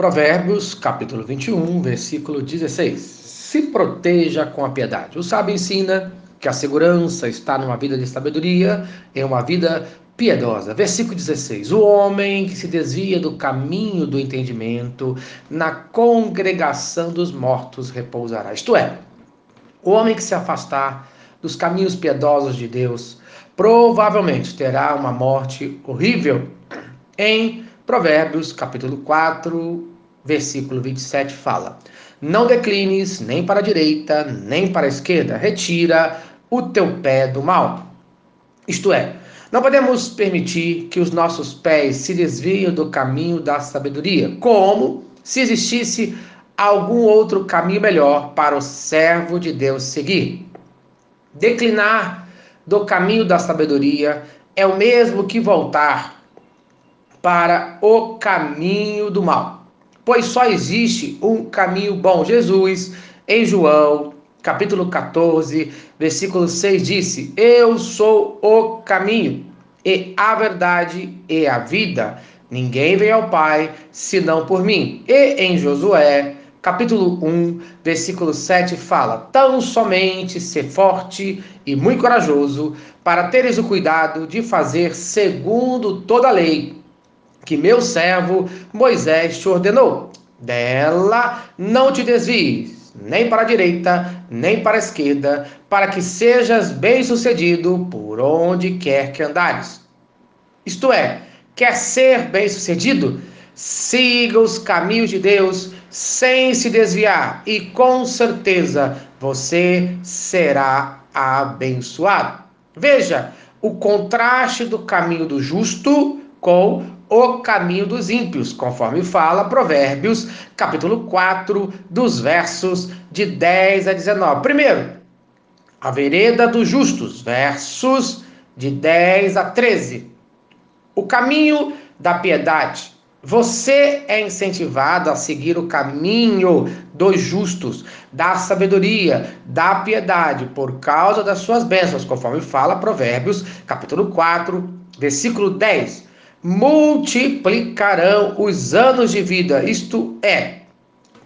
Provérbios, capítulo 21, versículo 16. Se proteja com a piedade. O sábio ensina que a segurança está numa vida de sabedoria, em uma vida piedosa. Versículo 16: O homem que se desvia do caminho do entendimento, na congregação dos mortos repousará. Isto é, o homem que se afastar dos caminhos piedosos de Deus, provavelmente terá uma morte horrível. Em Provérbios, capítulo 4, versículo 27 fala: Não declines nem para a direita, nem para a esquerda, retira o teu pé do mal. Isto é, não podemos permitir que os nossos pés se desviem do caminho da sabedoria, como se existisse algum outro caminho melhor para o servo de Deus seguir. Declinar do caminho da sabedoria é o mesmo que voltar para o caminho do mal, pois só existe um caminho bom. Jesus, em João, capítulo 14, versículo 6 disse: Eu sou o caminho e a verdade e a vida. Ninguém vem ao Pai senão por mim. E em Josué, capítulo 1, versículo 7 fala: Tão somente ser forte e muito corajoso, para teres o cuidado de fazer segundo toda a lei que meu servo Moisés te ordenou. Dela não te desvies, nem para a direita, nem para a esquerda, para que sejas bem-sucedido por onde quer que andares. Isto é, quer ser bem-sucedido? Siga os caminhos de Deus sem se desviar, e com certeza você será abençoado. Veja o contraste do caminho do justo com o caminho dos ímpios, conforme fala Provérbios, capítulo 4, dos versos de 10 a 19. Primeiro, a vereda dos justos, versos de 10 a 13. O caminho da piedade. Você é incentivado a seguir o caminho dos justos, da sabedoria, da piedade, por causa das suas bênçãos, conforme fala Provérbios, capítulo 4, versículo 10 multiplicarão os anos de vida, isto é,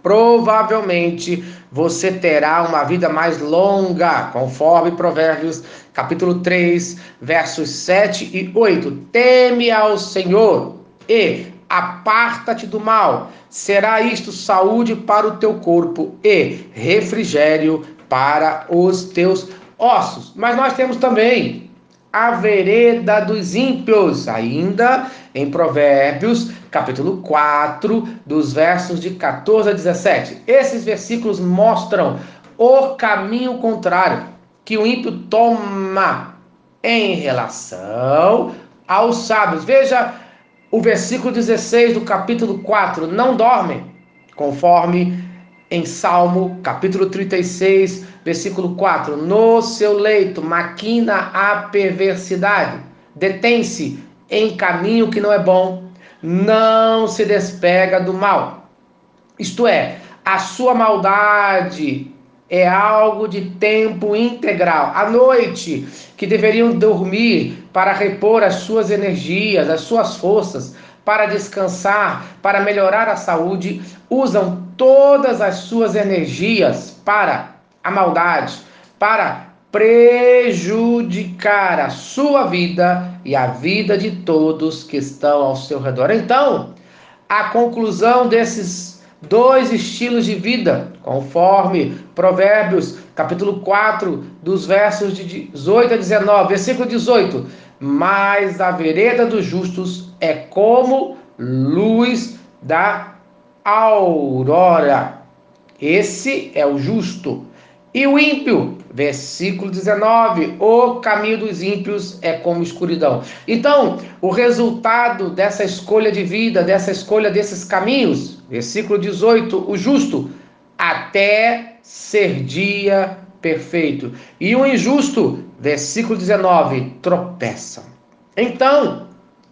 provavelmente você terá uma vida mais longa, conforme Provérbios, capítulo 3, versos 7 e 8. Teme ao Senhor e aparta-te do mal. Será isto saúde para o teu corpo e refrigério para os teus ossos. Mas nós temos também a vereda dos ímpios, ainda em Provérbios, capítulo 4, dos versos de 14 a 17. Esses versículos mostram o caminho contrário que o ímpio toma em relação aos sábios. Veja o versículo 16 do capítulo 4: não dormem, conforme em Salmo, capítulo 36, versículo 4: No seu leito maquina a perversidade, detém-se em caminho que não é bom, não se despega do mal. Isto é, a sua maldade é algo de tempo integral. À noite, que deveriam dormir para repor as suas energias, as suas forças, para descansar, para melhorar a saúde, usam todas as suas energias para a maldade, para prejudicar a sua vida e a vida de todos que estão ao seu redor. Então, a conclusão desses dois estilos de vida, conforme Provérbios, capítulo 4, dos versos de 18 a 19, versículo 18: Mas a vereda dos justos é como luz da aurora. Esse é o justo. E o ímpio, versículo 19: o caminho dos ímpios é como escuridão. Então, o resultado dessa escolha de vida, dessa escolha desses caminhos, versículo 18: o justo, até ser dia perfeito. E o injusto, versículo 19, tropeça. Então,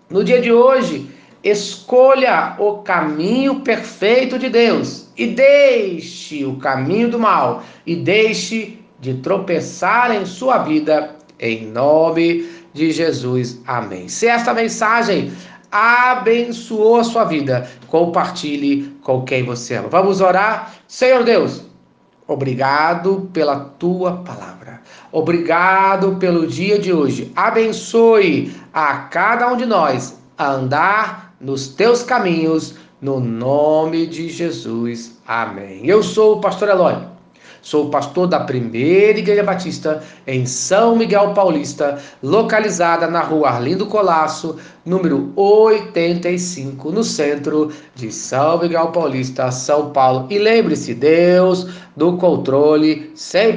no dia de hoje, Escolha o caminho perfeito de Deus e deixe o caminho do mal e deixe de tropeçar em sua vida, em nome de Jesus. Amém. Se esta mensagem abençoou a sua vida. Compartilhe com quem você ama. Vamos orar? Senhor Deus, obrigado pela tua palavra. Obrigado pelo dia de hoje. Abençoe a cada um de nós a andar nos teus caminhos, no nome de Jesus. Amém. Eu sou o pastor Eloy. Sou pastor da primeira Igreja Batista em São Miguel Paulista, localizada na rua Arlindo Colasso, número 85, no centro de São Miguel Paulista, São Paulo. E lembre-se, Deus do controle sempre.